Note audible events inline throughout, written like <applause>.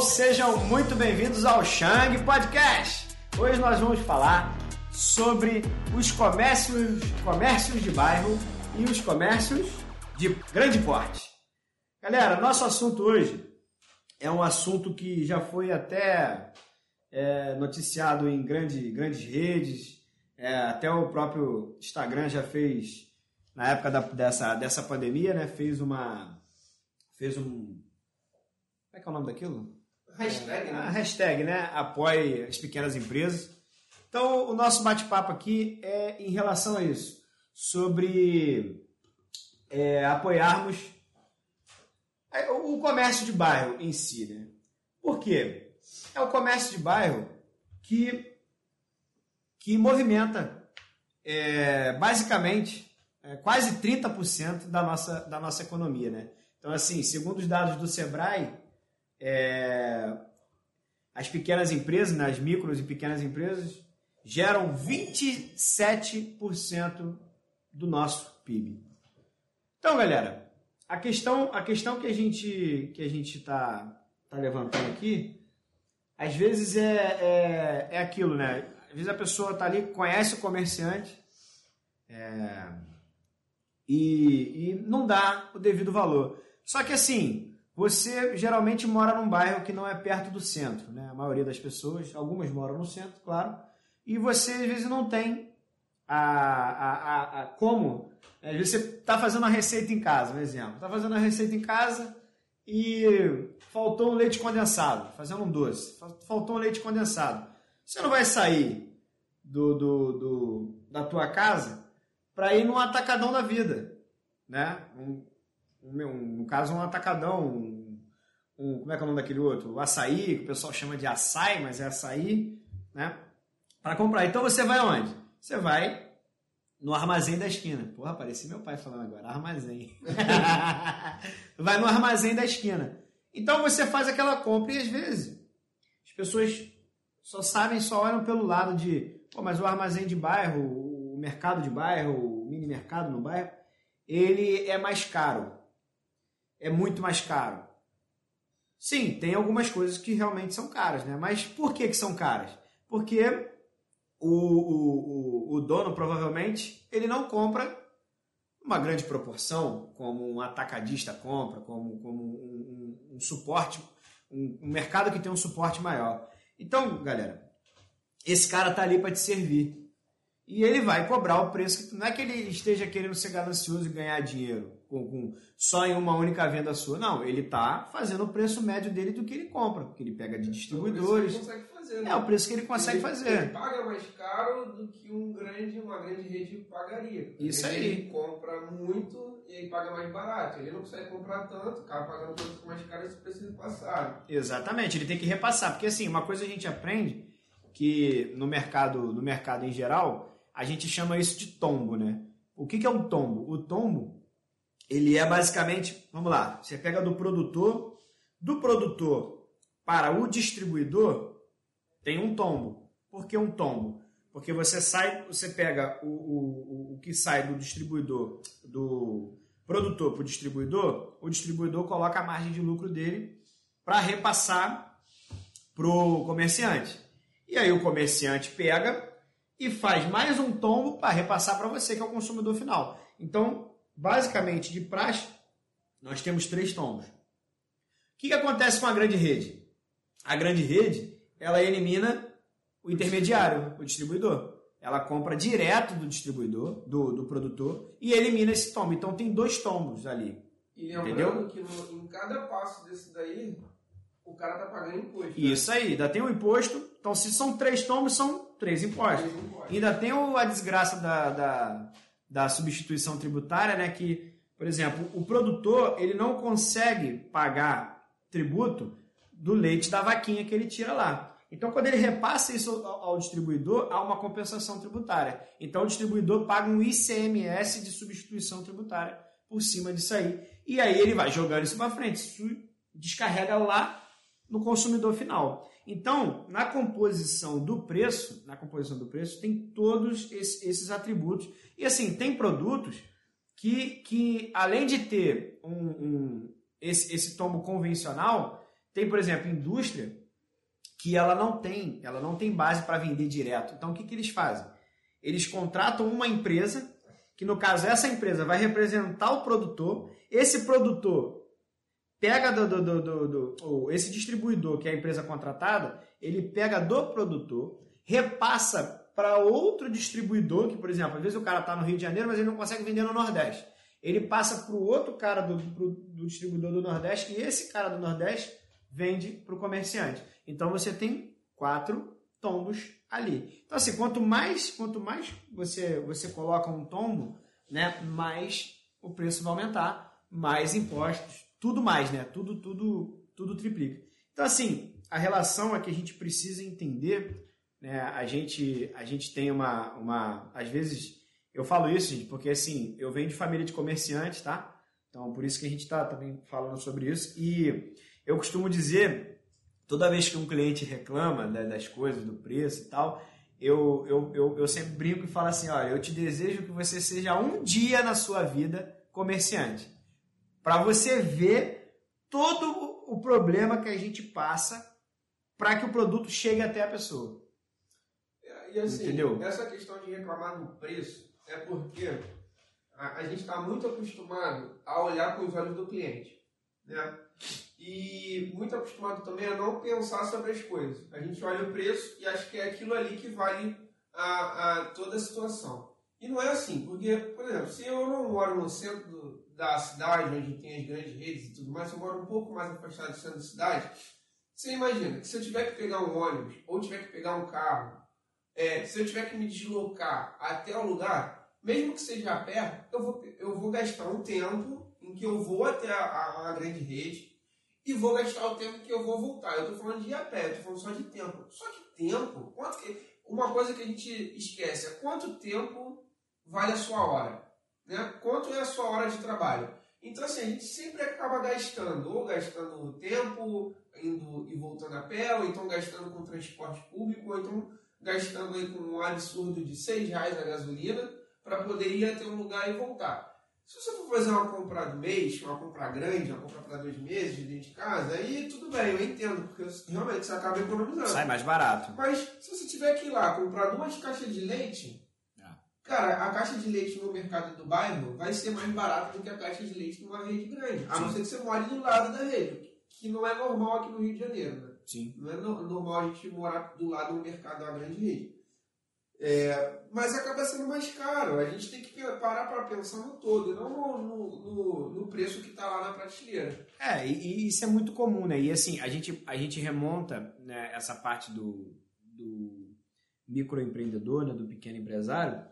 sejam muito bem-vindos ao Shang Podcast. Hoje nós vamos falar sobre os comércios, comércios de bairro e os comércios de grande porte. Galera, nosso assunto hoje é um assunto que já foi até é, noticiado em grande, grandes redes, é, até o próprio Instagram já fez, na época da, dessa, dessa pandemia, né, fez uma. fez um como é que é o nome daquilo? Hashtag, né? A hashtag, né? Apoie as pequenas empresas. Então, o nosso bate-papo aqui é em relação a isso. Sobre é, apoiarmos é, o comércio de bairro em si, né? Por quê? É o comércio de bairro que, que movimenta é, basicamente é, quase 30% da nossa, da nossa economia, né? Então, assim, segundo os dados do Sebrae, é, as pequenas empresas, né, as micros e pequenas empresas, geram 27% do nosso PIB. Então, galera, a questão, a questão que a gente que a gente está tá levantando aqui, às vezes é, é, é aquilo, né? Às vezes a pessoa está ali, conhece o comerciante é, e, e não dá o devido valor. Só que assim, você geralmente mora num bairro que não é perto do centro, né? A maioria das pessoas, algumas moram no centro, claro, e você às vezes não tem a, a, a, a como. Às vezes você está fazendo uma receita em casa, um exemplo. Está fazendo uma receita em casa e faltou um leite condensado, fazendo um doce. Faltou um leite condensado. Você não vai sair do, do, do da tua casa para ir num atacadão da vida, né? Um, um, no caso, um atacadão, um, um, como é que é o nome daquele outro? O açaí, que o pessoal chama de açaí, mas é açaí, né? Para comprar. Então você vai aonde? Você vai no armazém da esquina. Porra, pareci meu pai falando agora, armazém. <laughs> vai no armazém da esquina. Então você faz aquela compra e às vezes as pessoas só sabem, só olham pelo lado de, pô, mas o armazém de bairro, o mercado de bairro, o mini mercado no bairro, ele é mais caro é muito mais caro. Sim, tem algumas coisas que realmente são caras, né? Mas por que, que são caras? Porque o, o, o, o dono provavelmente ele não compra uma grande proporção, como um atacadista compra, como, como um, um, um suporte, um, um, mercado que tem um suporte maior. Então, galera, esse cara tá ali para te servir. E ele vai cobrar o preço que não é que ele esteja querendo ser ganancioso e ganhar dinheiro com, com, só em uma única venda sua. Não, ele está fazendo o preço médio dele do que ele compra, porque ele pega de distribuidores. É o preço que ele consegue fazer. Né? É o preço que ele consegue ele, fazer. Ele paga mais caro do que um grande, uma grande rede pagaria. Isso ele, aí. Ele compra muito e ele paga mais barato. Ele não consegue comprar tanto, acaba pagando tanto mais caro esse preço repassado. Exatamente, ele tem que repassar, porque assim, uma coisa a gente aprende que no mercado, no mercado em geral, a gente chama isso de tombo, né? O que, que é um tombo? O tombo ele é basicamente, vamos lá, você pega do produtor, do produtor para o distribuidor, tem um tombo. Por que um tombo? Porque você sai, você pega o, o, o que sai do distribuidor, do produtor para o distribuidor, o distribuidor coloca a margem de lucro dele para repassar para o comerciante. E aí o comerciante pega e faz mais um tombo para repassar para você, que é o consumidor final. Então, basicamente de praxe, nós temos três tombos. O que, que acontece com a grande rede? A grande rede, ela elimina o intermediário, o distribuidor. Ela compra direto do distribuidor, do, do produtor, e elimina esse tombo. Então tem dois tombos ali. E lembrando que no, em cada passo desse daí, o cara tá pagando imposto. Né? Isso aí, ainda tem o um imposto. Então, se são três tombos, são três impostos. Três impostos. Ainda tem a desgraça da, da da substituição tributária, né, que, por exemplo, o produtor ele não consegue pagar tributo do leite da vaquinha que ele tira lá. Então, quando ele repassa isso ao distribuidor, há uma compensação tributária. Então, o distribuidor paga um ICMS de substituição tributária por cima disso aí. E aí ele vai jogando isso para frente. Isso descarrega lá no consumidor final. Então, na composição do preço, na composição do preço, tem todos esses atributos. E assim, tem produtos que, que além de ter um, um esse, esse tombo convencional, tem, por exemplo, indústria que ela não tem, ela não tem base para vender direto. Então, o que, que eles fazem? Eles contratam uma empresa, que no caso essa empresa vai representar o produtor, esse produtor pega do, do, do, do, do esse distribuidor, que é a empresa contratada, ele pega do produtor, repassa para outro distribuidor, que, por exemplo, às vezes o cara está no Rio de Janeiro, mas ele não consegue vender no Nordeste. Ele passa para o outro cara do, pro, do distribuidor do Nordeste e esse cara do Nordeste vende para o comerciante. Então você tem quatro tombos ali. Então assim, quanto mais quanto mais você você coloca um tombo, né, mais o preço vai aumentar, mais impostos, tudo mais, né? Tudo tudo tudo triplica. Então assim, a relação é que a gente precisa entender, né? A gente a gente tem uma uma às vezes eu falo isso, gente, porque assim, eu venho de família de comerciantes, tá? Então, por isso que a gente está também falando sobre isso. E eu costumo dizer, toda vez que um cliente reclama né, das coisas, do preço e tal, eu, eu, eu, eu sempre brinco e falo assim: olha, eu te desejo que você seja um dia na sua vida comerciante. Para você ver todo o problema que a gente passa para que o produto chegue até a pessoa. E assim, Entendeu? essa questão de reclamar do preço é porque a, a gente está muito acostumado a olhar com os olhos do cliente. Né? E muito acostumado também a não pensar sobre as coisas. A gente olha o preço e acha que é aquilo ali que vale a, a toda a situação. E não é assim, porque, por exemplo, se eu não moro no centro da cidade, onde tem as grandes redes e tudo mais, eu moro um pouco mais afastado do centro da cidade, você imagina que se eu tiver que pegar um ônibus ou tiver que pegar um carro, é, se eu tiver que me deslocar até o lugar, mesmo que seja a pé, eu vou, eu vou gastar um tempo em que eu vou até a, a, a grande rede e vou gastar o tempo que eu vou voltar. Eu estou falando de ir a pé, eu estou falando só de tempo. Só que tempo, quanto que, uma coisa que a gente esquece é quanto tempo vale a sua hora. Né? Quanto é a sua hora de trabalho? Então, assim, a gente sempre acaba gastando, ou gastando tempo, indo e voltando a pé, ou então gastando com transporte público, ou então gastando aí com um absurdo de 6 reais a gasolina, para poder ir até um lugar e voltar. Se você for fazer uma compra do mês, uma compra grande, uma compra para dois meses de dentro de casa, aí tudo bem, eu entendo, porque realmente você acaba economizando. Sai mais barato. Mas se você tiver que ir lá comprar duas caixas de leite. Cara, a caixa de leite no mercado do bairro vai ser mais barata do que a caixa de leite numa rede grande. A não ser que você more do lado da rede, que não é normal aqui no Rio de Janeiro, né? Sim. Não é normal a gente morar do lado do mercado da grande rede. É, mas acaba sendo mais caro. A gente tem que parar para pensar no todo, não no, no, no preço que está lá na prateleira. É, e, e, isso é muito comum, né? E assim, a gente, a gente remonta né, essa parte do, do microempreendedor, né, do pequeno empresário,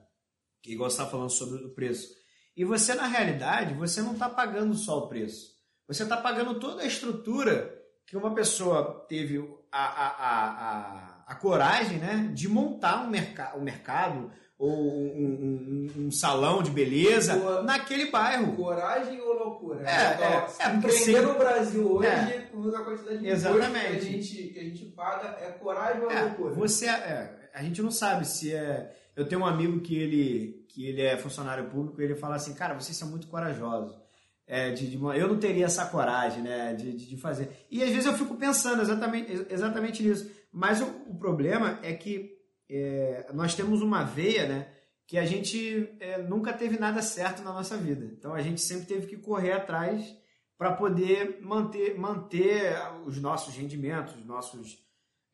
igual você está falando sobre o preço. E você, na realidade, você não está pagando só o preço. Você está pagando toda a estrutura que uma pessoa teve a, a, a, a coragem né, de montar um, merca um mercado ou um, um, um, salão de beleza Boa. naquele bairro. Coragem ou loucura? É, é, é empreender no Brasil hoje, é. com a quantidade de Exatamente. que a, gente, que a gente paga, é coragem ou é, loucura? Você, é, a gente não sabe se é... Eu tenho um amigo que ele, que ele é funcionário público ele fala assim, cara, vocês são muito corajosos. É, de, de, eu não teria essa coragem né, de, de, fazer. E às vezes eu fico pensando exatamente, exatamente nisso. Mas o, o problema é que é, nós temos uma veia, né? Que a gente é, nunca teve nada certo na nossa vida. Então a gente sempre teve que correr atrás para poder manter, manter os nossos rendimentos, os nossos,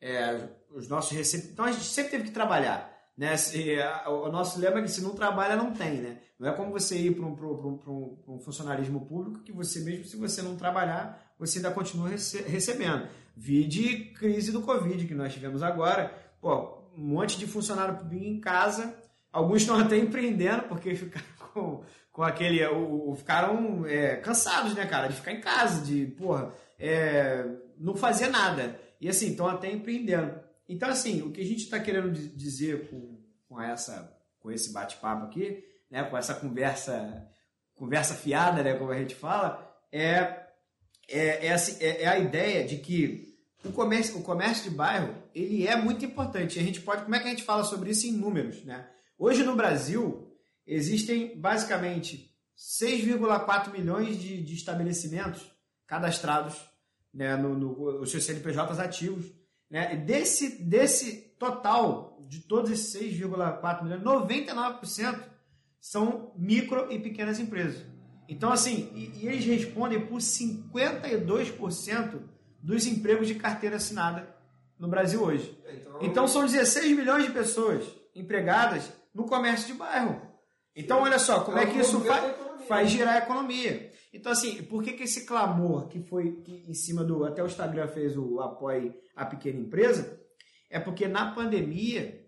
é, os nossos recebimentos. Então a gente sempre teve que trabalhar. Né? Se, o nosso lema é que se não trabalha, não tem. Né? Não é como você ir para um, um, um, funcionarismo público que você, mesmo se você não trabalhar, você ainda continua rece recebendo. Vide crise do Covid que nós tivemos agora. Pô, um monte de funcionário público em casa. Alguns estão até empreendendo porque ficaram <laughs> com, com aquele. O, ficaram é, cansados, né, cara? De ficar em casa, de, porra, é, não fazer nada. E assim, estão até empreendendo. Então, assim, o que a gente está querendo dizer com, com, essa, com esse bate-papo aqui, né, com essa conversa, conversa fiada, né, como a gente fala, é é, é, assim, é, é, a ideia de que o comércio, o comércio de bairro ele é muito importante. A gente pode, como é que a gente fala sobre isso em números, né? Hoje no Brasil existem basicamente 6,4 milhões de, de, estabelecimentos cadastrados né, no, no, os seus CNPJs ativos. Né? Desse, desse total, de todos esses 6,4 milhões, 99% são micro e pequenas empresas. Então, assim, e, e eles respondem por 52% dos empregos de carteira assinada no Brasil hoje. Então, então são 16 milhões de pessoas empregadas no comércio de bairro. Então, olha só, como é, é que isso faz, faz girar a economia. Então, assim, por que, que esse clamor que foi que em cima do. Até o Instagram fez o apoio à pequena empresa? É porque na pandemia,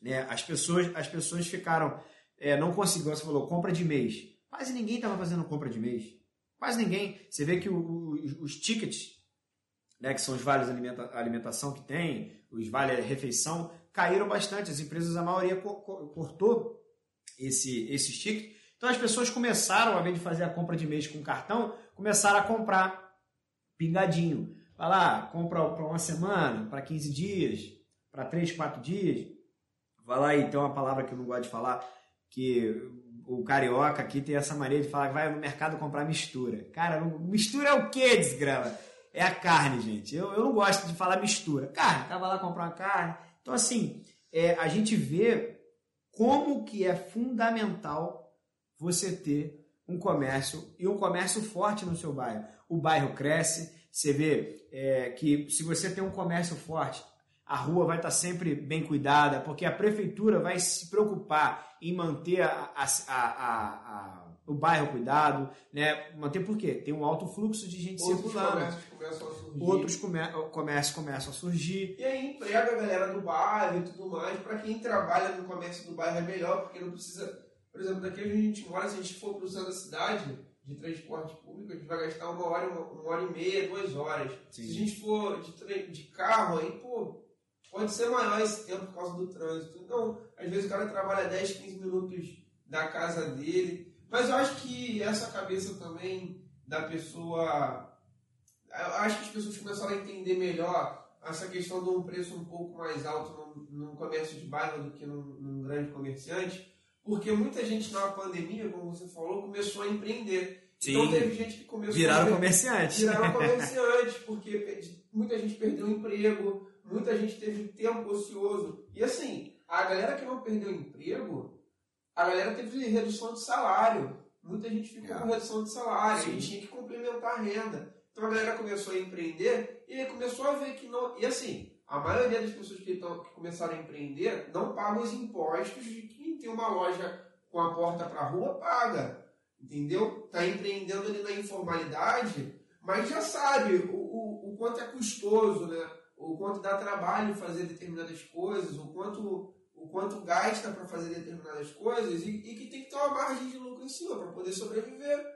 né, as, pessoas, as pessoas ficaram. É, não conseguiram, você falou, compra de mês. Quase ninguém estava fazendo compra de mês. Quase ninguém. Você vê que o, o, os tickets, né, que são os vales alimenta, alimentação que tem, os vales refeição, caíram bastante. As empresas, a maioria cortou esse, esses tickets. Então as pessoas começaram, ao invés de fazer a compra de mês com cartão, começaram a comprar pingadinho. Vai lá, compra para uma semana, para 15 dias, para 3, 4 dias. Vai lá e tem uma palavra que eu não gosto de falar, que o carioca aqui tem essa mania de falar que vai no mercado comprar mistura. Cara, mistura é o que, desgrama? É a carne, gente. Eu, eu não gosto de falar mistura. Carne, tava lá comprar uma carne. Então, assim, é, a gente vê como que é fundamental você ter um comércio e um comércio forte no seu bairro. O bairro cresce, você vê é, que se você tem um comércio forte, a rua vai estar sempre bem cuidada, porque a prefeitura vai se preocupar em manter a, a, a, o bairro cuidado, né? Manter por quê? Tem um alto fluxo de gente Outros circulando. Comércios começam a surgir. Outros comércios começam a surgir. E aí emprega a galera do bairro e tudo mais. Para quem trabalha no comércio do bairro é melhor, porque não precisa. Por exemplo, daqui a gente mora, se a gente for cruzando a cidade de transporte público, a gente vai gastar uma hora, uma, uma hora e meia, duas horas. Sim. Se a gente for de, de carro, aí, pô, pode ser maior esse tempo por causa do trânsito. Então, às vezes o cara trabalha 10, 15 minutos da casa dele. Mas eu acho que essa cabeça também da pessoa. Eu acho que as pessoas começaram a entender melhor essa questão de um preço um pouco mais alto num, num comércio de bairro do que num, num, grande comerciante, porque muita gente na pandemia, como você falou, começou a empreender. Sim. Então teve gente que começou viraram a comerciante. Viraram <laughs> comerciante, porque muita gente perdeu o emprego, muita gente teve tempo ocioso. E assim, a galera que não perdeu emprego, a galera teve redução de salário. Muita gente ficou é. com redução de salário, Sim. a gente tinha que complementar a renda. Então a galera começou a empreender e começou a ver que não. E assim, a maioria das pessoas que, que começaram a empreender não pagam os impostos de tem uma loja com a porta para a rua paga. Entendeu? Está empreendendo ali na informalidade, mas já sabe o, o, o quanto é custoso, né? o quanto dá trabalho fazer determinadas coisas, o quanto, o quanto gasta para fazer determinadas coisas e, e, que tem que ter uma margem de lucro em cima para poder sobreviver.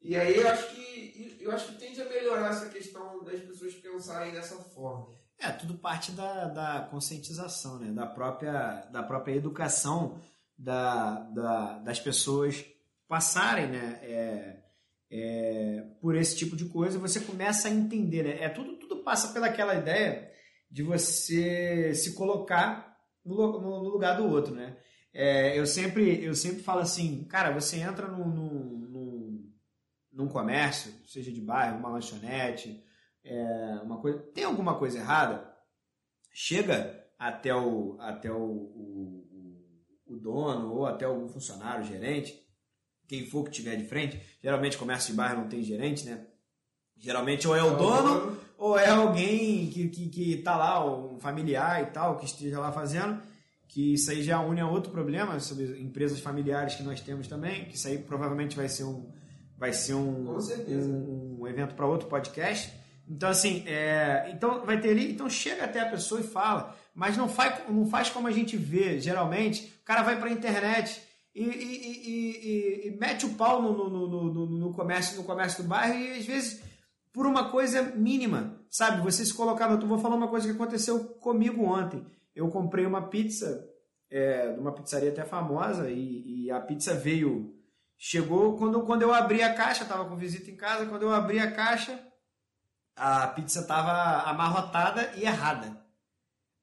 E aí eu acho que eu acho que tende a melhorar essa questão das pessoas pensarem dessa forma. É, tudo parte da, da conscientização, né? da, própria, da própria educação da, da, das pessoas passarem né? É, é, por esse tipo de coisa, você começa a entender. Né? É tudo, tudo passa pelaquela ideia de você se colocar no, no, no lugar do outro, né? É, eu sempre eu sempre falo assim, cara, você entra num, num, num comércio, seja de bairro, uma lanchonete, é, uma coisa, tem alguma coisa errada, chega até o até o, o, o dono ou até algum funcionário, gerente, quem for que tiver de frente, geralmente comércio de bairro não tem gerente, né? Geralmente ou é o dono ou é alguém que, que, que tá lá, um familiar e tal, que esteja lá fazendo, que isso aí já une a outro problema sobre empresas familiares que nós temos também, que isso aí provavelmente vai ser um, vai ser um, um, um evento para outro podcast. Então, assim, é, então vai ter ali, então chega até a pessoa e fala, mas não faz, não faz como a gente vê, geralmente, o cara vai para a internet e, e, e, e, mete o pau no, no, no, no, comércio, no comércio do bairro e às vezes por uma coisa mínima, sabe? Você se colocar. Eu vou falar uma coisa que aconteceu comigo ontem. Eu comprei uma pizza é, uma pizzaria até famosa e, e, a pizza veio... Chegou, quando, quando eu abri a caixa, estava com visita em casa, quando eu abri a caixa, a pizza estava amarrotada e errada.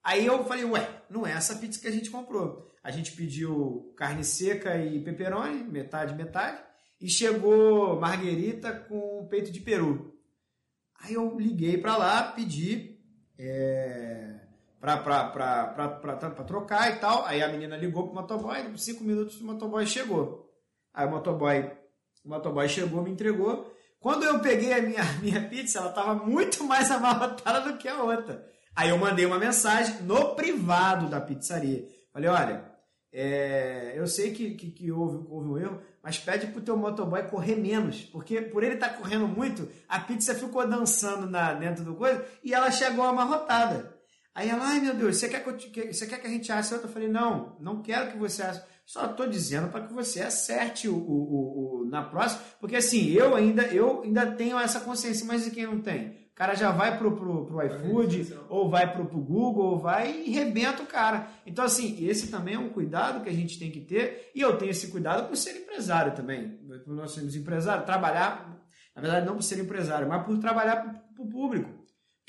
Aí eu falei, ué, não é essa pizza que a gente comprou. A gente pediu carne seca e pepperoni, metade, metade, e chegou marguerita com peito de peru. Aí eu liguei para lá, pedi é, para trocar e tal. Aí a menina ligou pro motoboy, cinco minutos o motoboy chegou. Aí o motoboy, o motoboy chegou, me entregou. Quando eu peguei a minha, <laughs> minha pizza, ela estava muito mais <laughs> amarrotada do que a outra. Aí eu mandei uma mensagem no privado da pizzaria. Falei, olha, é, eu sei que, que, que houve, houve um erro, mas pede pro teu motoboy correr menos, porque por ele estar tá correndo muito, a pizza ficou dançando na, dentro do coisa e ela chegou amarrotada. Aí ela, ai meu Deus, você quer que, eu, que, você quer que a gente ache? Eu falei, não, não quero que você ache. Só estou dizendo para que você acerte o, o, o, o, na próxima, porque assim, eu ainda, eu ainda tenho essa consciência, mas e quem não tem? O cara já vai pro, pro, pro iFood, ou vai pro, pro Google, ou vai e rebenta o cara. Então, assim, esse também é um cuidado que a gente tem que ter, e eu tenho esse cuidado por ser empresário também. Por nós sermos empresários, trabalhar, na verdade, não por ser empresário, mas por trabalhar para o público.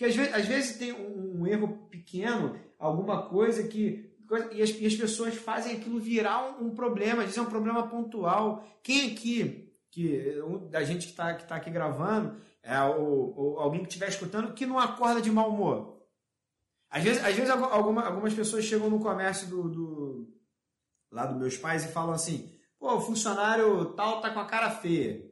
Porque às vezes, às vezes tem um, um erro pequeno, alguma coisa que e as, e as pessoas fazem aquilo virar um, um, problema, às é um problema pontual. Quem aqui, que, um, da gente que está que tá aqui gravando, é, ou alguém que estiver escutando, que não acorda de mau humor? Às vezes, às vezes alguma, algumas pessoas chegam no comércio do, do, lá dos meus pais e falam assim, pô, o funcionário tal tá com a cara feia.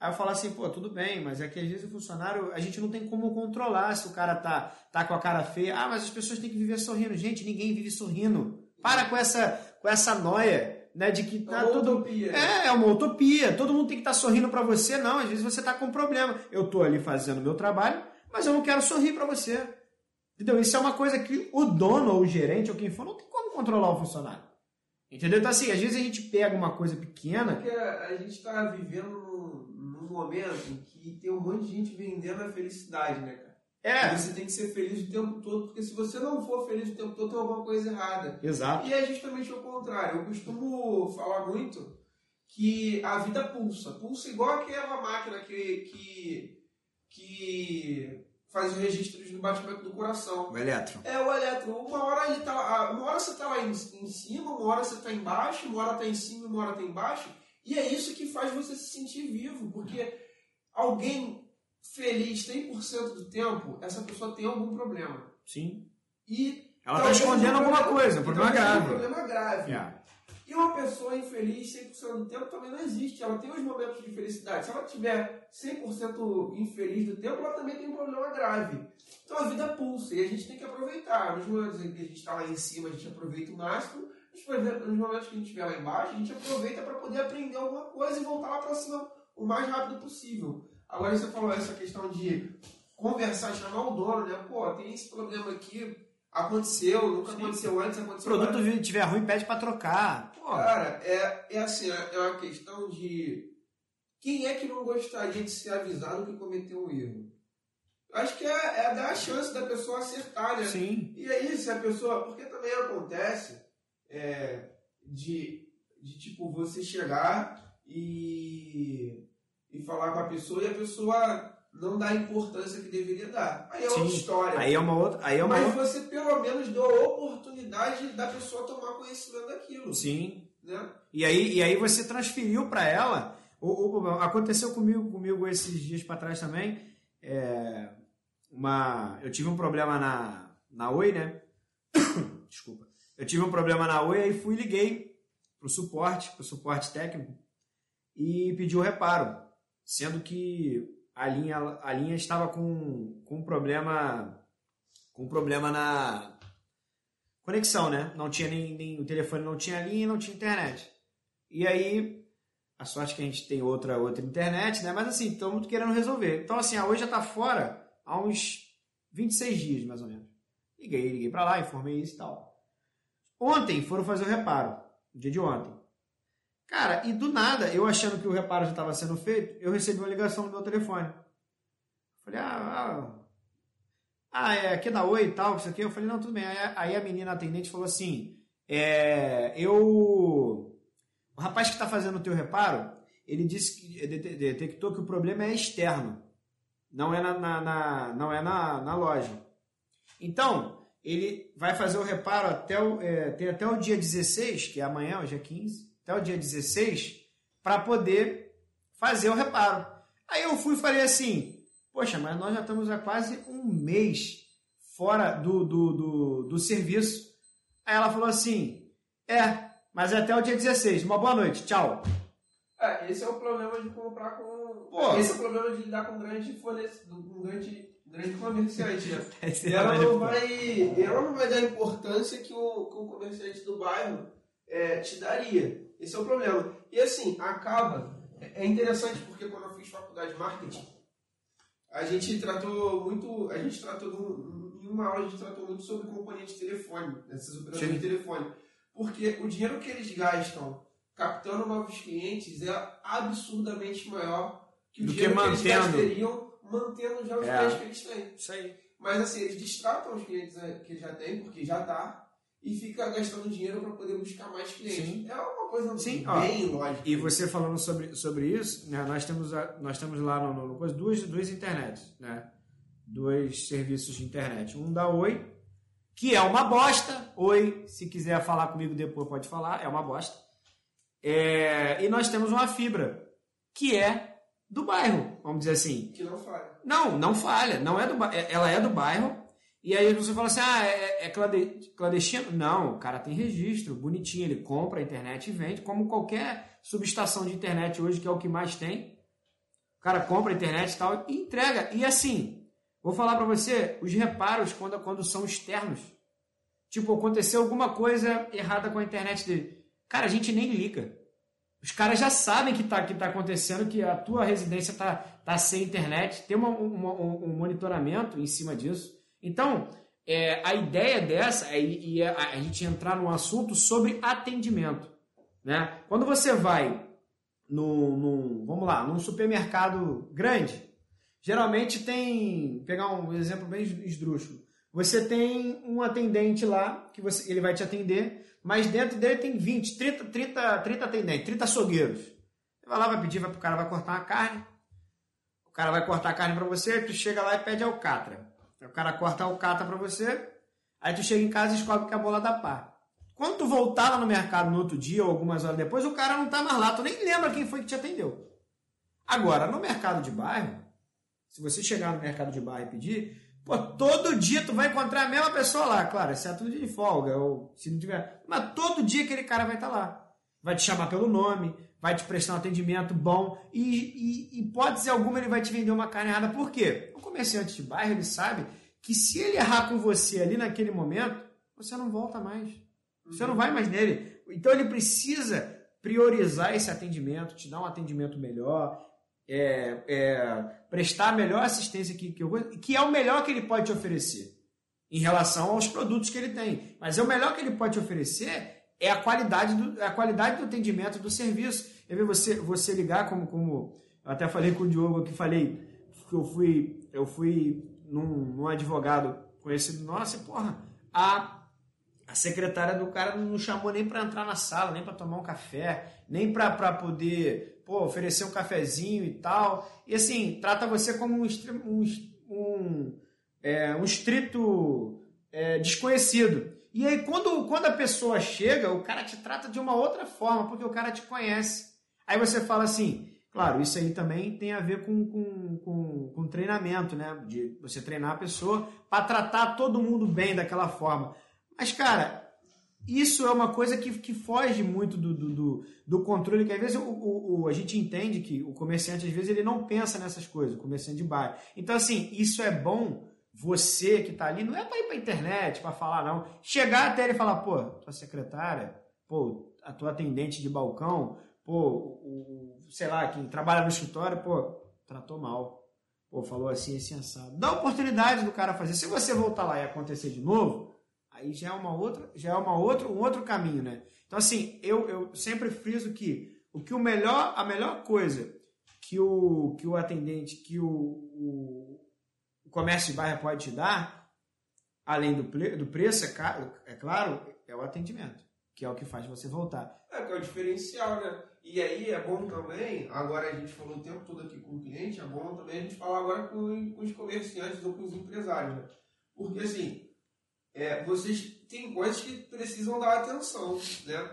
Aí eu falo assim, pô, tudo bem, mas é que às vezes o funcionário, a gente não tem como controlar se o cara tá, tá com a cara feia. Ah, mas as pessoas têm que viver sorrindo. Gente, ninguém vive sorrindo. Para com essa, com essa noia, né, de que tá é tudo... Utopia. É, é uma utopia. Todo mundo tem que estar tá sorrindo para você. Não, às vezes você tá com um problema. Eu tô ali fazendo o meu trabalho, mas eu não quero sorrir para você. Entendeu? Isso é uma coisa que o dono ou o gerente ou quem for não tem como controlar o funcionário. Entendeu? Então, assim, às vezes a gente pega uma coisa pequena. Porque a gente está vivendo momento em que tem um monte de gente vendendo a felicidade, né, cara? É. Você tem que ser feliz o tempo todo, porque se você não for feliz o tempo todo, tem alguma coisa errada. Exato. E é justamente o contrário. Eu costumo falar muito que a vida pulsa. Pulsa igual aquela máquina que, que, que faz os registros do batimento do coração. O eletro. É, o eletro. Uma hora, ele tá, uma hora você está lá em, em cima, uma hora você está embaixo, uma hora está em cima, uma hora está embaixo. E é isso que faz você se sentir vivo, porque alguém feliz 100% do tempo, essa pessoa tem algum problema. Sim. E ela está escondendo um alguma coisa, um problema grave. Um problema grave. Yeah. E uma pessoa infeliz 100% do tempo também não existe. Ela tem os momentos de felicidade. Se ela tiver 100% infeliz do tempo, ela também tem um problema grave. Então a vida pulsa e a gente tem que aproveitar. Nos momentos em que a gente está lá em cima, a gente aproveita o máximo nos momentos que a gente estiver lá embaixo, a gente aproveita para poder aprender alguma coisa e voltar lá para cima o mais rápido possível. Agora você falou essa questão de conversar, chamar o dono, né? Pô, tem esse problema aqui, aconteceu, nunca Sim. aconteceu antes, aconteceu o produto estiver ruim, pede para trocar. Pô. Cara, é, é assim, é, é uma questão de quem é que não gostaria de ser avisado que cometeu um erro? Acho que é, é dar a chance da pessoa acertar, né? Sim. E aí, se a pessoa. Porque também acontece é, de, de tipo você chegar e, e falar com a pessoa e a pessoa não dá a importância que deveria dar. Aí é Sim, outra história. Aí é uma outra. Aí é uma Mas outra... você pelo menos deu a oportunidade da pessoa tomar conhecimento daquilo. Sim. Né? E, aí, e aí você transferiu para ela. O, o, aconteceu comigo, comigo esses dias para trás também. É, uma, eu tive um problema na, na Oi, né? <coughs> Desculpa. Eu tive um problema na Oi, aí fui e liguei pro suporte, pro suporte técnico, e pedi o reparo, sendo que a linha, a linha estava com, com um problema com um problema na conexão, né? Não tinha nem, nem o telefone não tinha linha, não tinha internet. E aí a sorte que a gente tem outra outra internet, né? Mas assim, estamos querendo resolver. Então assim, a Oi já está fora há uns 26 dias mais ou menos. Liguei, liguei para lá, informei isso e tal. Ontem foram fazer o reparo, dia de ontem. Cara, e do nada, eu achando que o reparo já estava sendo feito, eu recebi uma ligação no meu telefone. Falei, ah, ah, ah é aqui da Oi e tal, isso aqui. Eu falei, não, tudo bem. Aí a menina atendente falou assim, é, eu... O rapaz que está fazendo o teu reparo, ele disse que detectou que o problema é externo, não é na, na, na não é na, na loja. Então, ele vai fazer o reparo até o, é, tem até o dia 16, que é amanhã, hoje é 15, até o dia 16, para poder fazer o reparo. Aí eu fui e falei assim, Poxa, mas nós já estamos há quase um mês fora do, do, do, do serviço. Aí ela falou assim: É, mas é até o dia 16. Uma boa noite, tchau. É, esse é o problema de comprar com. Pô. Esse é o problema de lidar com grande fornecedor, com grande, grande comerciante. Né? <laughs> É ela, não vai, ela não vai dar a importância que o, que o comerciante do bairro é, te daria. Esse é o problema. E assim, acaba. É interessante porque quando eu fiz faculdade de marketing, a gente tratou muito. A gente tratou. Em uma aula a gente tratou muito sobre componente de telefone, essas operações Sim. de telefone. Porque o dinheiro que eles gastam captando novos clientes é absurdamente maior que o Do dinheiro que, que eles gasteriam mantendo já os é. clientes que eles têm. Isso aí. Mas assim, eles distratam os clientes né, que já têm, porque já está, e fica gastando dinheiro para poder buscar mais clientes. Sim. É uma coisa Sim, bem ó, lógica. E você falando sobre, sobre isso, né, nós, temos a, nós temos lá no, no, no duas, duas internets, né? Dois serviços de internet. Um da Oi, que é uma bosta. Oi, se quiser falar comigo depois pode falar, é uma bosta. É, e nós temos uma fibra, que é do bairro, vamos dizer assim. Que não falha. Não, não falha. Não é do, é, ela é do bairro. E aí você fala assim, ah, é, é clandestino? Não, o cara tem registro, bonitinho, ele compra a internet e vende, como qualquer subestação de internet hoje, que é o que mais tem. O cara compra a internet e tal e entrega. E assim, Vou falar para você os reparos quando, quando são externos. Tipo, aconteceu alguma coisa errada com a internet dele. Cara, a gente nem liga. Os caras já sabem que está que tá acontecendo, que a tua residência está tá sem internet, tem uma, uma, um monitoramento em cima disso. Então, é, a ideia dessa é, é a, gente entrar num assunto sobre atendimento. Né? Quando você vai no, vamos lá, num supermercado grande, Geralmente tem, pegar um exemplo bem esdrúxulo. Você tem um atendente lá, que você, ele vai te atender, mas dentro dele tem 20, 30, 30, 30 atendentes, 30 açougueiros. Você vai lá, vai pedir, vai, o cara vai cortar uma carne, o cara vai cortar a carne para você, tu chega lá e pede alcatra. O cara corta a alcatra para você, aí tu chega em casa e descobre que é a bola da pá. Quando tu voltar lá no mercado no outro dia ou algumas horas depois, o cara não tá mais lá, tu nem lembra quem foi que te atendeu. Agora, no mercado de bairro, se você chegar no mercado de bar e pedir, pô, todo dia tu vai encontrar a mesma pessoa lá, claro, exceto no dia de folga, ou se não tiver. Mas todo dia aquele cara vai estar tá lá. Vai te chamar pelo nome, vai te prestar um atendimento bom e, e, e ser alguma ele vai te vender uma carne errada. Por quê? O comerciante de bairro ele sabe que se ele errar com você ali naquele momento, você não volta mais. Você não vai mais nele. Então ele precisa priorizar esse atendimento, te dar um atendimento melhor, é, é, prestar a melhor assistência que, que, eu, que é o melhor que ele pode te oferecer em relação aos produtos que ele tem. Mas é o melhor que ele pode te oferecer é a qualidade do, a qualidade do atendimento do serviço. Eu ver você, você ligar como, como eu até falei com o Diogo que falei que eu fui eu fui num, num advogado conhecido nosso e porra a a secretária do cara não chamou nem para entrar na sala, nem para tomar um café, nem para poder pô, oferecer um cafezinho e tal. E assim, trata você como um, um, um, é, um estrito é, desconhecido. E aí, quando, quando a pessoa chega, o cara te trata de uma outra forma, porque o cara te conhece. Aí você fala assim, claro, isso aí também tem a ver com, com, com, com treinamento, né? De você treinar a pessoa para tratar todo mundo bem daquela forma. Mas, cara, isso é uma coisa que, que foge muito do, do, do, controle, que às vezes o, o, o, a gente entende que o comerciante, às vezes, ele não pensa nessas coisas, o comerciante de bairro. Então, assim, isso é bom você que está ali, não é para ir para internet, para falar, não. Chegar até ele e falar, pô, tua secretária, pô, a tua atendente de balcão, pô, o, sei lá, quem trabalha no escritório, pô, tratou mal. Pô, falou assim, assim, assado. Dá oportunidade do cara fazer. Se você voltar lá e acontecer de novo, Aí já é uma outra, já é uma outra, um outro caminho, né? Então assim, eu, eu sempre friso que o que o melhor, a melhor coisa que o que o atendente, que o, o, o comércio de bairro pode te dar, além do, do preço, é, caro, é claro, é o atendimento, que é o que faz você voltar. É, que é o diferencial, né? E aí é bom também, agora a gente falou o tempo todo aqui com o cliente, é bom também a gente falar agora com, com os comerciantes ou com os empresários, né? Porque assim, é, vocês têm coisas que precisam dar atenção, né?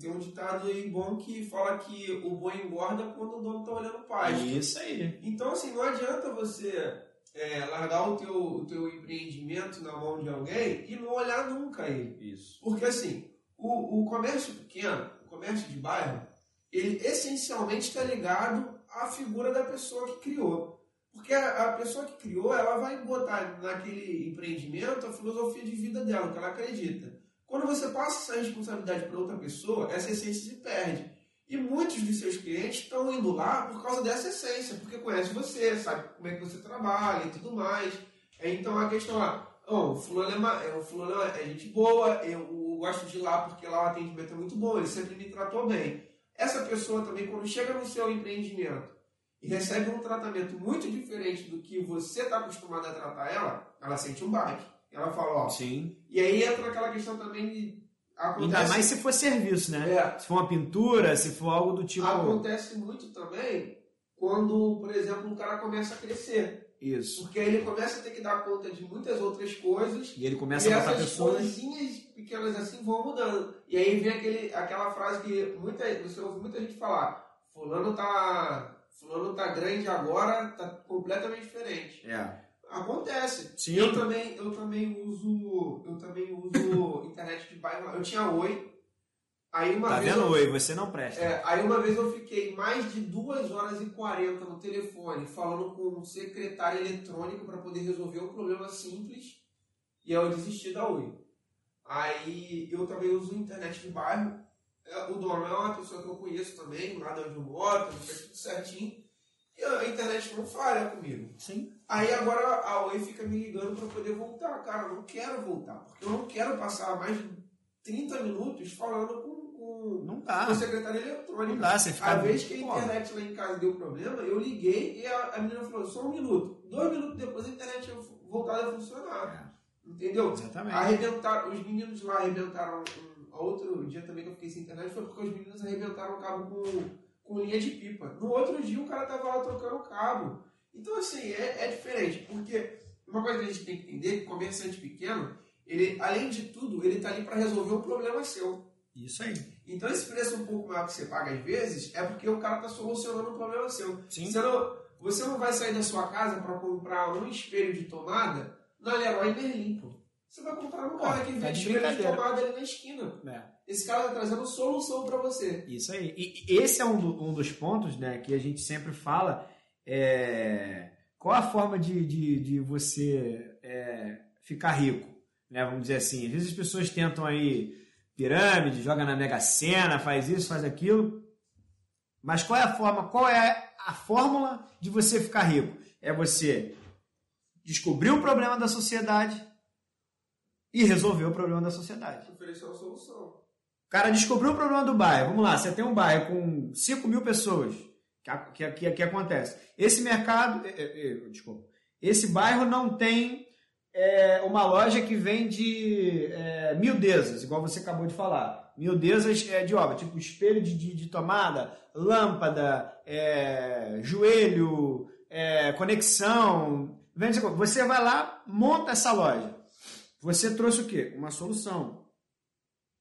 Tem um ditado aí bom que fala que o boi engorda quando o dono tá olhando o pasto. Isso aí. Então, assim, não adianta você é, largar o teu, o teu empreendimento na mão de alguém e não olhar nunca ele. Isso. Porque, assim, o, o comércio pequeno, o comércio de bairro, ele essencialmente está ligado à figura da pessoa que criou. Porque a, pessoa que criou, ela vai botar naquele empreendimento a filosofia de vida dela, que ela acredita. Quando você passa essa responsabilidade para outra pessoa, essa essência se perde. E muitos de seus clientes estão indo lá por causa dessa essência, porque conhece você, sabe como é que você trabalha e tudo mais. Então a questão é, oh, o fulano, é, o fulano é gente boa, eu gosto de ir lá porque lá o atendimento é muito bom, ele sempre me tratou bem. Essa pessoa também, quando chega no seu empreendimento e recebe um tratamento muito diferente do que você está acostumado a tratar ela, ela sente um baque. Ela fala, ó. Sim. E aí entra aquela questão também de. Acontece... Ainda mais se for serviço, né? É. Se for uma pintura, se for algo do tipo. Acontece muito também quando, por exemplo, um cara começa a crescer. Isso. Porque aí ele começa a ter que dar conta de muitas outras coisas. E ele começa e a essas pessoas. coisinhas pequenas assim vão mudando. E aí vem aquele, aquela frase que muita, você ouve muita gente falar: Fulano tá. Fulano tá grande agora, tá completamente diferente. É. Acontece. Sim. Eu também, eu também uso, eu também uso <laughs> internet de bairro. Eu tinha Oi. Aí uma tá vez vendo eu, Oi? Você não presta. É, aí uma vez eu fiquei mais de 2 horas e 40 no telefone falando com um secretário eletrônico para poder resolver um problema simples. E aí eu desisti da Oi. Aí eu também uso internet de bairro. É, o dono é uma pessoa que eu conheço também, lá de onde eu moro, faz tudo certinho. E a internet não falha comigo. Sim. Aí agora a Oi fica me ligando para poder voltar. Cara, eu não quero voltar, porque eu não quero passar mais de 30 minutos falando com, com, não dá. com o secretário eletrônico. Não dá, você fica... A vez que a internet lá em casa deu problema, eu liguei e a, a menina falou, só um minuto. Dois minutos depois a internet voltada a funcionar. É. Entendeu? Exatamente. Arrebentaram, os meninos lá arrebentaram um, outro dia também que eu fiquei sem internet foi porque os meninos arrebentaram o cabo com, com linha de pipa. No outro dia o cara tava lá trocando o cabo. Então, assim, é, é diferente, porque uma coisa que a gente tem que entender, que comerciante pequeno, ele, além de tudo, ele está ali para resolver um problema seu. Isso aí. Então, esse preço um pouco maior que você paga às vezes, é porque o cara está solucionando um problema seu. Sim. Você não, você não vai sair da sua casa para comprar um espelho de tomada na Leroy Merlin, pô. Você vai comprar no cara que tá vende espelho de tomada ali na esquina. É. Esse cara está trazendo solução para você. Isso aí. E esse é um, do, um dos pontos né, que a gente sempre fala é, qual a forma de, de, de você é, ficar rico? Né? Vamos dizer assim, às vezes as pessoas tentam aí pirâmide, joga na Mega Sena, faz isso, faz aquilo. Mas qual é a forma, qual é a fórmula de você ficar rico? É você descobrir o problema da sociedade e resolver o problema da sociedade. Oferecer uma solução. O cara descobriu o problema do bairro. Vamos lá, você tem um bairro com 5 mil pessoas que, que, que acontece? Esse mercado, é, é, é, desculpa, esse bairro não tem é, uma loja que vende é, miudezas, igual você acabou de falar. Miudezas é, de obra, tipo espelho de, de, de tomada, lâmpada, é, joelho, é, conexão. Vende, você vai lá, monta essa loja. Você trouxe o quê? Uma solução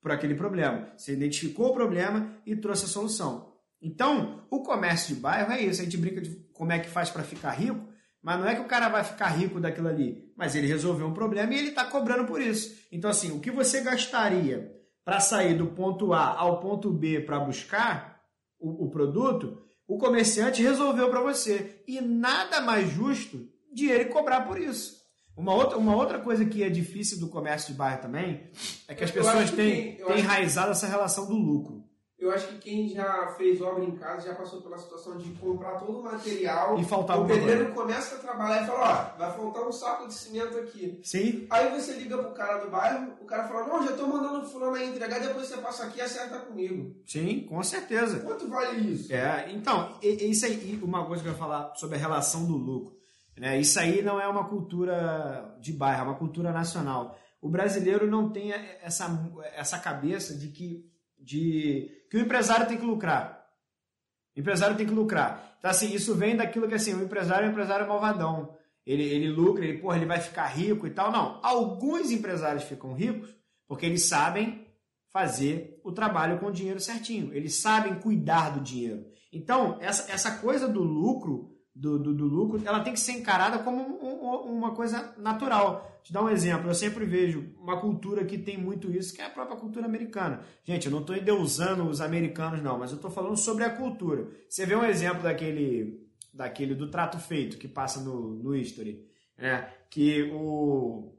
para aquele problema. Você identificou o problema e trouxe a solução. Então, o comércio de bairro é isso. A gente brinca de como é que faz para ficar rico, mas não é que o cara vai ficar rico daquilo ali, mas ele resolveu um problema e ele está cobrando por isso. Então, assim, o que você gastaria para sair do ponto A ao ponto B para buscar o, o, produto, o comerciante resolveu para você. E nada mais justo de ele cobrar por isso. Uma outra, uma outra coisa que é difícil do comércio de bairro também é que as pessoas têm, têm enraizado essa relação do lucro. Eu acho que quem já fez obra em casa já passou pela situação de comprar todo o material. E faltar O pedreiro começa a trabalhar e fala: Ó, vai faltar um saco de cimento aqui. Sim. Aí você liga pro cara do bairro, o cara fala: Não, já tô mandando o fulano aí entregar, depois você passa aqui e acerta comigo. Sim, com certeza. Quanto vale isso? É, então, isso aí, uma coisa que eu ia falar sobre a relação do lucro. Né? Isso aí não é uma cultura de bairro, é uma cultura nacional. O brasileiro não tem essa, essa cabeça de que de que o empresário tem que lucrar. O empresário tem que lucrar. Então, assim, isso vem daquilo que, assim, o empresário é um empresário malvadão. Ele, ele lucra, ele, porra, ele vai ficar rico e tal. Não. Alguns empresários ficam ricos porque eles sabem fazer o trabalho com o dinheiro certinho. Eles sabem cuidar do dinheiro. Então, essa, essa coisa do lucro, do, do, do lucro, ela tem que ser encarada como um, um, uma coisa natural. Te dar um exemplo, eu sempre vejo uma cultura que tem muito isso, que é a própria cultura americana. Gente, eu não estou endeusando os americanos, não, mas eu estou falando sobre a cultura. Você vê um exemplo daquele, daquele do trato feito que passa no, no History, né? que o,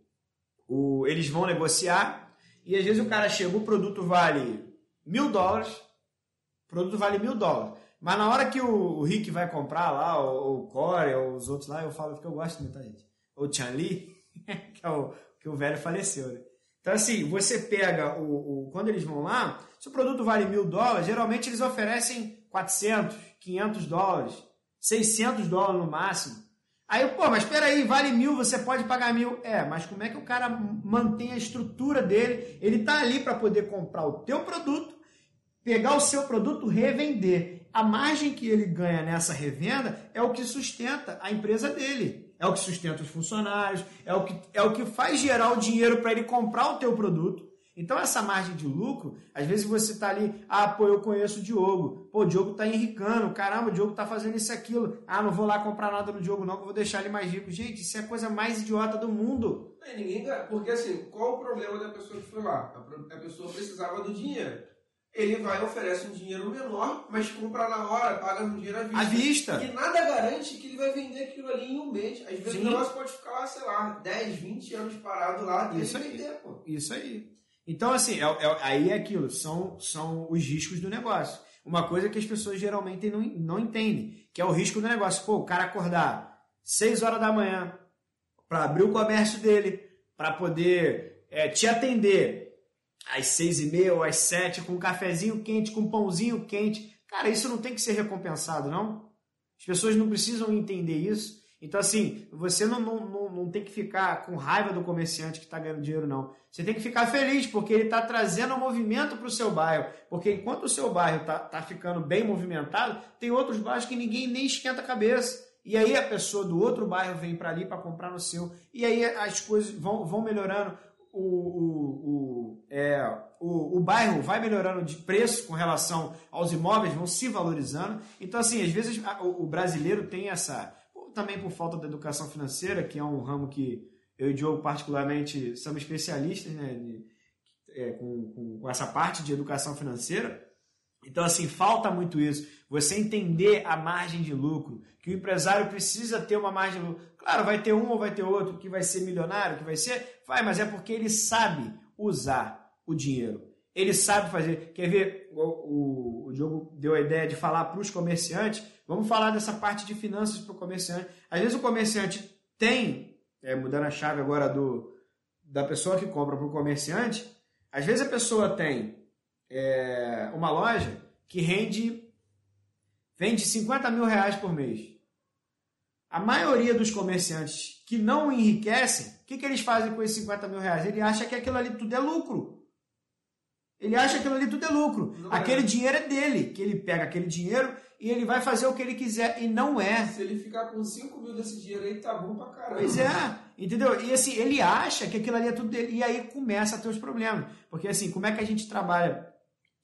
o, eles vão negociar e às vezes o cara chega, o produto vale mil dólares, o produto vale mil dólares. Mas na hora que o, Rick vai comprar lá, ou o Corey, ou os outros lá, eu falo que eu gosto muito, tá, gente? Ou Chan <laughs> que é o que o velho faleceu, né? Então, assim, você pega o, o. Quando eles vão lá, se o produto vale mil dólares, geralmente eles oferecem 400, 500 dólares, 600 dólares no máximo. Aí, pô, mas espera aí, vale mil, você pode pagar mil. É, mas como é que o cara mantém a estrutura dele? Ele tá ali para poder comprar o teu produto, pegar o seu produto, revender a margem que ele ganha nessa revenda é o que sustenta a empresa dele, é o que sustenta os funcionários, é o que, é o que faz gerar o dinheiro para ele comprar o teu produto. Então essa margem de lucro, às vezes você está ali, ah, pô, eu conheço o Diogo, pô, o Diogo está enricando, caramba, o Diogo está fazendo isso aquilo, ah, não vou lá comprar nada no Diogo não, que eu vou deixar ele mais rico. Gente, isso é a coisa mais idiota do mundo. É, ninguém, porque assim, qual o problema da pessoa que foi lá? A pessoa precisava do dinheiro ele vai oferece um dinheiro menor, mas compra na hora, paga um dinheiro à vista. À vista. E nada garante que ele vai vender aquilo ali em um mês. Às vezes Sim. o negócio pode ficar lá, sei lá, 10, 20 anos parado lá e Isso aí. vender, pô. Isso aí. Então, assim, é, é, aí é aquilo, são, são os riscos do negócio. Uma coisa que as pessoas geralmente não, não entendem, que é o risco do negócio. Pô, o cara acordar 6 horas da manhã para abrir o comércio dele, para poder é, te atender às seis e meia ou às sete, com um cafezinho quente, com um pãozinho quente. Cara, isso não tem que ser recompensado, não? As pessoas não precisam entender isso. Então, assim, você não, não, não, não tem que ficar com raiva do comerciante que está ganhando dinheiro, não. Você tem que ficar feliz, porque ele está trazendo um movimento para o seu bairro. Porque enquanto o seu bairro está tá ficando bem movimentado, tem outros bairros que ninguém nem esquenta a cabeça. E aí a pessoa do outro bairro vem para ali para comprar no seu. E aí as coisas vão, vão melhorando o, o, o, é, o, o bairro vai melhorando de preço com relação aos imóveis, vão se valorizando. Então, assim, às vezes o, o brasileiro tem essa. Também por falta da educação financeira, que é um ramo que eu e o Diogo, particularmente, somos especialistas né, de, é, com, com, com essa parte de educação financeira. Então, assim, falta muito isso. Você entender a margem de lucro, que o empresário precisa ter uma margem de lucro. Claro, vai ter um ou vai ter outro que vai ser milionário, que vai ser. Vai, mas é porque ele sabe usar o dinheiro. Ele sabe fazer. Quer ver? O, o, o Diogo deu a ideia de falar para os comerciantes. Vamos falar dessa parte de finanças para o comerciante. Às vezes o comerciante tem, é, mudando a chave agora do, da pessoa que compra para o comerciante, às vezes a pessoa tem é, uma loja que rende vende 50 mil reais por mês. A maioria dos comerciantes que não enriquecem, o que, que eles fazem com esses 50 mil reais? Ele acha que aquilo ali tudo é lucro. Ele acha que aquilo ali tudo é lucro. Não aquele é. dinheiro é dele, que ele pega aquele dinheiro e ele vai fazer o que ele quiser. E não é. Se ele ficar com 5 mil desse dinheiro aí, tá bom pra caramba. Pois é, entendeu? E assim, ele acha que aquilo ali é tudo dele. E aí começa a ter os problemas. Porque assim, como é que a gente trabalha?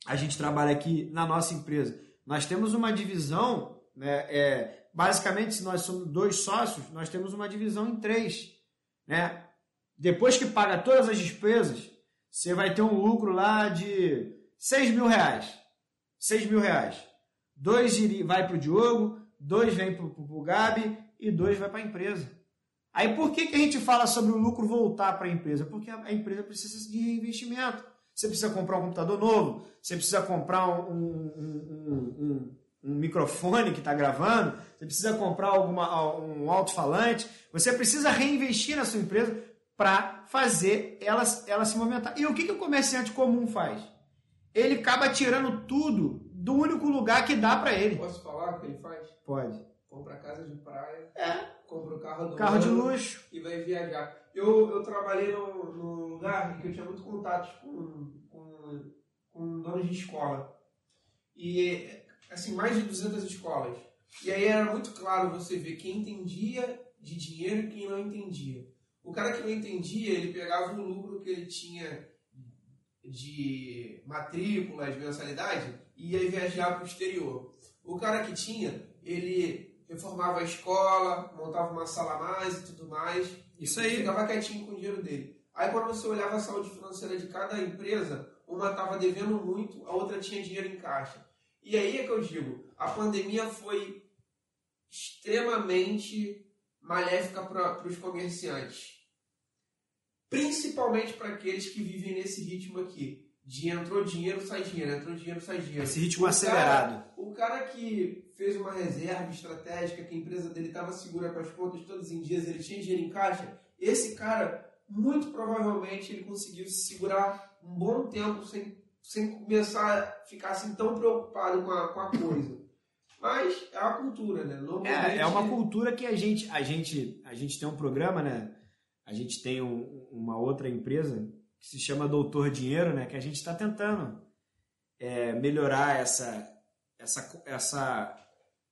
A gente trabalha aqui na nossa empresa. Nós temos uma divisão, né, é, basicamente, se nós somos dois sócios, nós temos uma divisão em três. Né? Depois que paga todas as despesas, você vai ter um lucro lá de 6 mil reais. 6 mil reais. Dois vai para o Diogo, dois vem para o Gabi e dois vai para a empresa. Aí por que, que a gente fala sobre o lucro voltar para a empresa? Porque a empresa precisa de reinvestimento. Você precisa comprar um computador novo, você precisa comprar um, um, um, um microfone que está gravando, você precisa comprar alguma, um alto-falante, você precisa reinvestir na sua empresa para fazer ela, ela se movimentar. E o que, que o comerciante comum faz? Ele acaba tirando tudo do único lugar que dá para ele. Posso falar o que ele faz? Pode. Compra casa de praia, é. compra o carro do carro de luxo e vai viajar. Eu, eu trabalhei no, no lugar que eu tinha muito contato com, com, com donos de escola. E, assim, mais de 200 escolas. E aí era muito claro você ver quem entendia de dinheiro e quem não entendia. O cara que não entendia, ele pegava o lucro que ele tinha de matrículas, mensalidade, e ia viajar para o exterior. O cara que tinha, ele reformava a escola, montava uma sala a mais e tudo mais. Isso aí. Ficava quietinho com o dinheiro dele. Aí quando você olhava a saúde financeira de cada empresa, uma estava devendo muito, a outra tinha dinheiro em caixa. E aí é que eu digo, a pandemia foi extremamente maléfica para os comerciantes. Principalmente para aqueles que vivem nesse ritmo aqui. De entrou dinheiro, sai dinheiro, entrou dinheiro, sai dinheiro. Esse ritmo o acelerado. Cara, o cara que fez uma reserva estratégica, que a empresa dele estava segura com as contas todos em dias, ele tinha dinheiro em caixa, esse cara, muito provavelmente, ele conseguiu se segurar um bom tempo sem, sem começar a ficar assim tão preocupado com a, com a coisa. Mas é uma cultura, né? Normalmente... É, é uma cultura que a gente, a gente, a gente tem um programa, né? A gente tem um, uma outra empresa que se chama Doutor Dinheiro, né? Que a gente está tentando é, melhorar essa, essa, essa,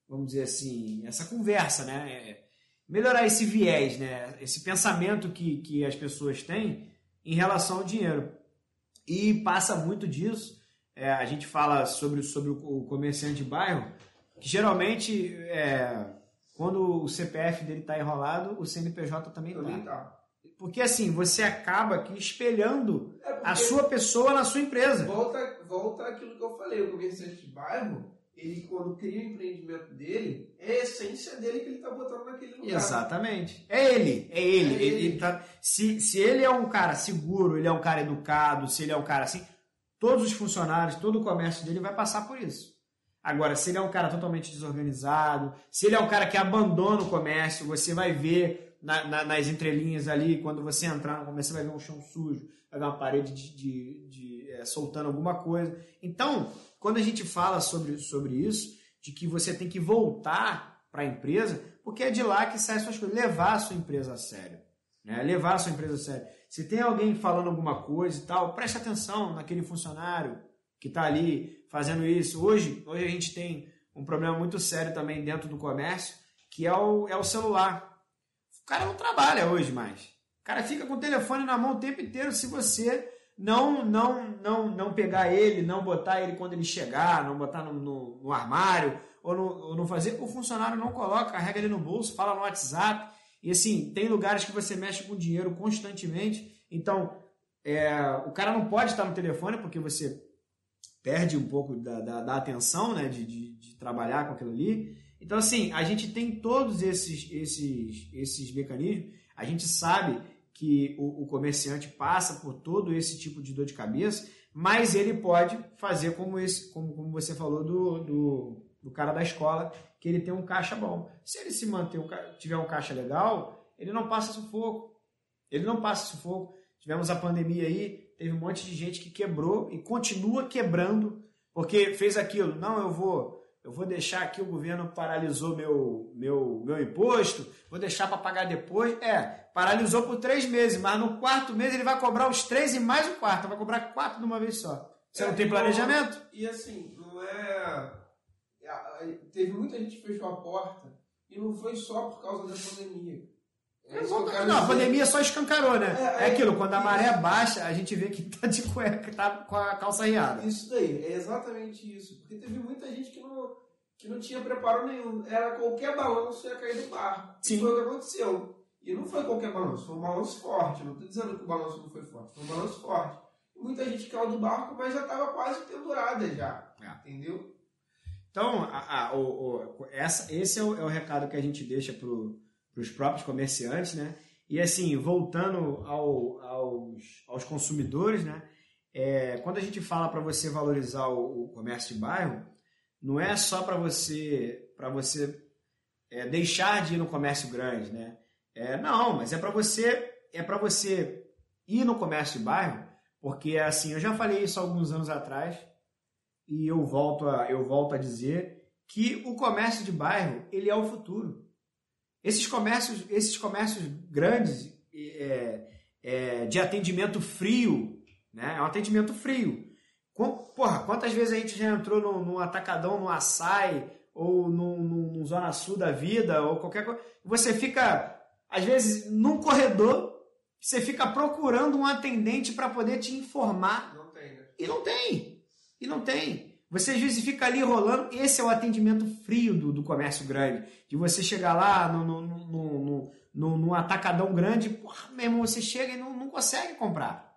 vamos dizer assim, essa conversa, né? É, melhorar esse viés, né? Esse pensamento que, que as pessoas têm em relação ao dinheiro. E passa muito disso. É, a gente fala sobre, sobre o comerciante de bairro, que geralmente, é, quando o CPF dele está enrolado, o CNPJ também está. Tá. Porque assim, você acaba aqui espelhando é a sua pessoa na sua empresa. Volta, volta aquilo que eu falei, o comerciante de bairro, ele quando cria o empreendimento dele, é a essência dele que ele está botando naquele lugar. Exatamente. É ele, é ele. É ele. ele tá, se, se ele é um cara seguro, ele é um cara educado, se ele é um cara assim, todos os funcionários, todo o comércio dele vai passar por isso. Agora, se ele é um cara totalmente desorganizado, se ele é um cara que abandona o comércio, você vai ver na, na, nas entrelinhas ali, quando você entrar no comércio, você vai ver um chão sujo, vai ver uma parede de, de, de é, soltando alguma coisa. Então, quando a gente fala sobre, sobre isso, de que você tem que voltar para a empresa, porque é de lá que saem suas coisas, levar a sua empresa a sério. Né? Levar a sua empresa a sério. Se tem alguém falando alguma coisa e tal, preste atenção naquele funcionário que está ali fazendo isso. Hoje, hoje a gente tem um problema muito sério também dentro do comércio, que é o, é o celular. Cara não trabalha hoje mais. O cara fica com o telefone na mão o tempo inteiro se você não não não não pegar ele, não botar ele quando ele chegar, não botar no, no, no armário, ou, no, ou não fazer, o funcionário não coloca, carrega ele no bolso, fala no WhatsApp. E assim, tem lugares que você mexe com dinheiro constantemente, então é, o cara não pode estar no telefone porque você perde um pouco da, da, da atenção né, de, de, de, trabalhar com aquilo ali. Então, assim, a gente tem todos esses, esses, esses mecanismos, a gente sabe que o, o, comerciante passa por todo esse tipo de dor de cabeça, mas ele pode fazer como esse, como, como você falou do, do, do cara da escola, que ele tem um caixa bom. Se ele se manter tiver um caixa legal, ele não passa sufoco. Ele não passa sufoco. Tivemos a pandemia aí, teve um monte de gente que quebrou e continua quebrando porque fez aquilo. Não, eu vou eu vou deixar aqui o governo paralisou meu, meu, meu imposto, vou deixar para pagar depois. É, paralisou por três meses, mas no quarto mês ele vai cobrar os três e mais o quarto, vai cobrar quatro de uma vez só. Você é, não tem planejamento? E assim, não é. é teve muita gente que fechou a porta e não foi só por causa da pandemia. É não, a pandemia só escancarou, né? É, é, é aquilo, quando a maré baixa, a gente vê que tá de cueca, tá com a calça riada. Isso daí, é exatamente isso. Porque teve muita gente que não, que não tinha preparo nenhum. Era qualquer balanço ia cair do barco. Sim. Foi o que aconteceu. E não foi qualquer balanço, foi um balanço forte. Não estou dizendo que o balanço não foi forte, foi um balanço forte. Muita gente caiu do barco, mas já estava quase pendurada já. É. Entendeu? Então, a, a, o, o, essa, esse é o, é o recado que a gente deixa pro para os próprios comerciantes, né? E assim, voltando ao, aos, aos consumidores, né? É, quando a gente fala para você valorizar o, o, comércio de bairro, não é só para você para você é, deixar de ir no comércio grande, né? É, não, mas é para você é para você ir no comércio de bairro, porque assim eu já falei isso alguns anos atrás e eu volto a, eu volto a dizer que o comércio de bairro ele é o futuro. Esses comércios, esses comércios grandes é, é, de atendimento frio, né? É um atendimento frio. Com, porra, quantas vezes a gente já entrou num, num atacadão, no açaí, ou num, num, Zona Sul da vida, ou qualquer coisa. Você fica, às vezes, num corredor, você fica procurando um atendente para poder te informar E não tem. E não tem. Você às vezes fica ali rolando. Esse é o atendimento frio do, do comércio grande. De você chegar lá no, no, no, no, no, no atacadão grande, porra, mesmo você chega e não, não consegue comprar.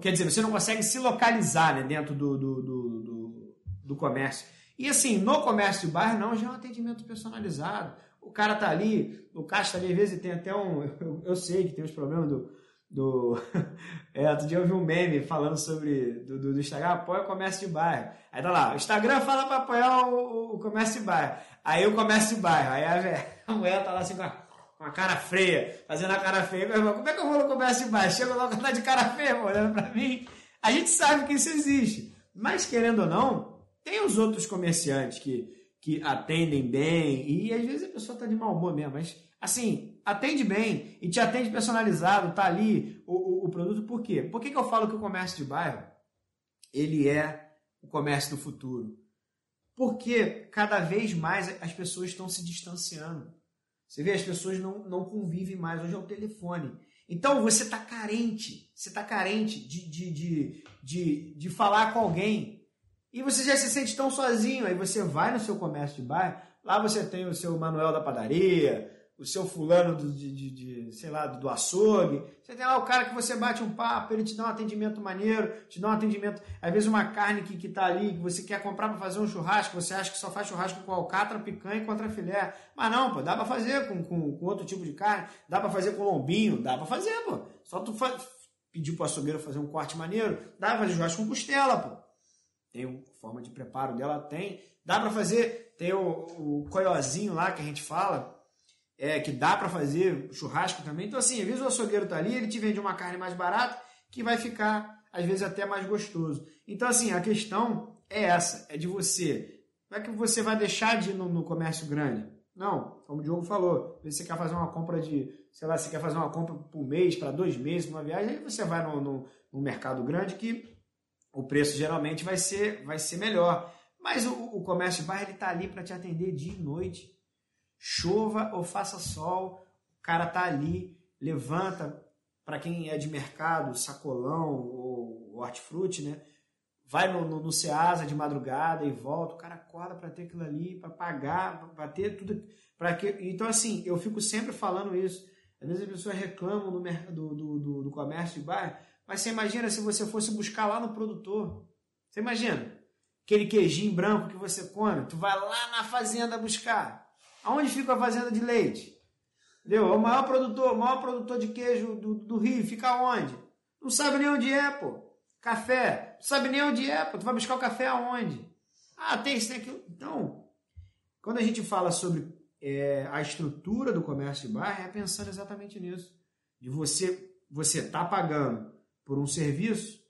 Quer dizer, você não consegue se localizar né, dentro do, do, do, do, do comércio. E assim, no comércio de bairro, não, já é um atendimento personalizado. O cara tá ali, o caixa ali, às vezes tem até um. <laughs> Eu, eu sei que tem os problemas do. Do <laughs> é, outro dia eu vi um meme falando sobre. Do, do, do Instagram, apoia o comércio de bairro. Aí tá lá, o Instagram fala para apoiar o, o, comércio de bairro. Aí o comércio de bairro. Aí a, <laughs> a mulher tá lá assim com a, com a cara feia, fazendo a cara feia. Meu irmão, como é que eu vou no comércio de bairro? Chega logo tá de cara feia, olhando pra mim. A gente sabe que isso existe. Mas querendo ou não, tem os outros comerciantes que que atendem bem, e às vezes a pessoa está de mau humor mesmo, mas assim, atende bem e te atende personalizado, tá ali o, o, o produto, por quê? Por que, que eu falo que o comércio de bairro ele é o comércio do futuro? Porque cada vez mais as pessoas estão se distanciando. Você vê, as pessoas não, não convivem mais, hoje é o telefone. Então você está carente, você está carente de, de, de, de, de falar com alguém, e você já se sente tão sozinho, aí você vai no seu comércio de bairro, lá você tem o seu Manuel da padaria, o seu fulano do, de, de, de, sei lá, do açougue, você tem lá o cara que você bate um papo, ele te dá um atendimento maneiro, te dá um atendimento, às vezes uma carne que, que tá ali, que você quer comprar para fazer um churrasco, você acha que só faz churrasco com alcatra, picanha e contra filé, mas não, pô, dá para fazer com, com, com, outro tipo de carne, dá para fazer com lombinho, dá para fazer, pô, só tu faz, pedir pro açougueiro fazer um corte maneiro, dá pra fazer churrasco com costela, pô tem forma de preparo dela, tem. Dá para fazer, tem o, o coiozinho lá que a gente fala, é, que dá para fazer churrasco também. Então, assim, às vezes o açougueiro tá ali, ele te vende uma carne mais barata, que vai ficar, às vezes, até mais gostoso. Então, assim, a questão é essa, é de você. Não é que você vai deixar de ir no, no comércio grande. Não, como o Diogo falou, você quer fazer uma compra de, sei lá, você quer fazer uma compra por mês, para dois meses, uma viagem, aí você vai no, no, no mercado grande que o preço geralmente vai ser, vai ser melhor. Mas o, o comércio de bairro está ali para te atender dia e noite. Chova ou faça sol, o cara tá ali, levanta para quem é de mercado, sacolão ou hortifruti, né? Vai no, no, no Ceasa de madrugada e volta, o cara acorda para ter aquilo ali, para pagar, para ter tudo. que Então, assim, eu fico sempre falando isso. Às vezes as pessoas reclamam do, do, do, do comércio de bairro, mas você imagina se você fosse buscar lá no produtor. Você imagina? Aquele queijinho branco que você come, tu vai lá na fazenda buscar. Aonde fica a fazenda de leite? Entendeu? O maior produtor, o maior produtor de queijo do, do Rio, fica onde? Não sabe nem onde é, pô. Café, não sabe nem onde é, pô. Tu vai buscar o café aonde? Ah, tem isso, tem aquilo. Então, quando a gente fala sobre é, a estrutura do comércio de bairro, é pensando exatamente nisso. De você, você tá pagando por um serviço,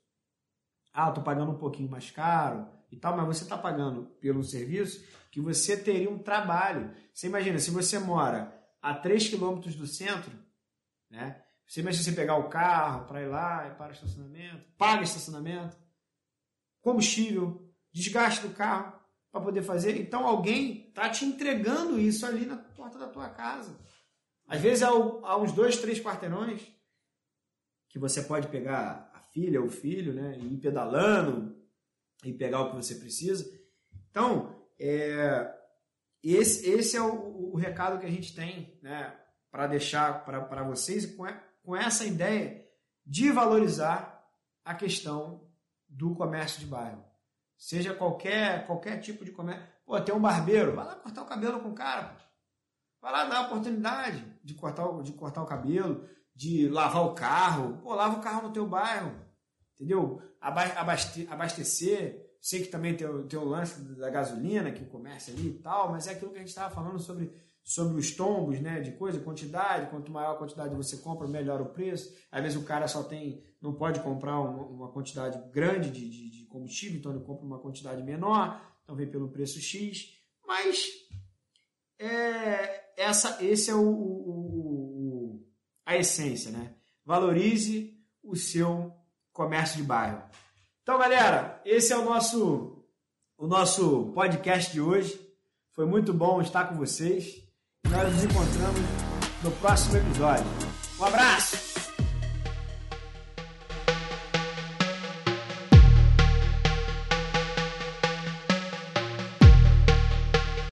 ah, estou pagando um pouquinho mais caro e tal, mas você está pagando pelo serviço que você teria um trabalho. Você imagina, se você mora a 3 quilômetros do centro, né? Você imagina você pegar o carro para ir lá e para o estacionamento, paga estacionamento, combustível, desgaste do carro para poder fazer. Então alguém está te entregando isso ali na porta da tua casa. Às vezes há uns dois, três quarteirões que você pode pegar a filha ou o filho, né, e ir pedalando e pegar o que você precisa. Então, é, esse, esse é o, o, recado que a gente tem né, para deixar para vocês com, com essa ideia de valorizar a questão do comércio de bairro. Seja qualquer, qualquer tipo de comércio. Pô, tem um barbeiro, vai lá cortar o cabelo com o cara. Vai lá dar a oportunidade de cortar, de cortar o cabelo de lavar o carro. Pô, lava o carro no teu bairro, entendeu? Abaste, abastecer. Sei que também tem, tem o lance da gasolina, que começa ali e tal, mas é aquilo que a gente estava falando sobre, sobre os tombos, né? De coisa, quantidade. Quanto maior a quantidade você compra, melhor o preço. Às vezes o cara só tem, não pode comprar uma, uma quantidade grande de, de, de combustível, então ele compra uma quantidade menor, então vem pelo preço X. Mas é, essa, esse é o, o a essência, né? Valorize o seu comércio de bairro. Então, galera, esse é o nosso o nosso podcast de hoje. Foi muito bom estar com vocês. Nós nos encontramos no próximo episódio. Um abraço!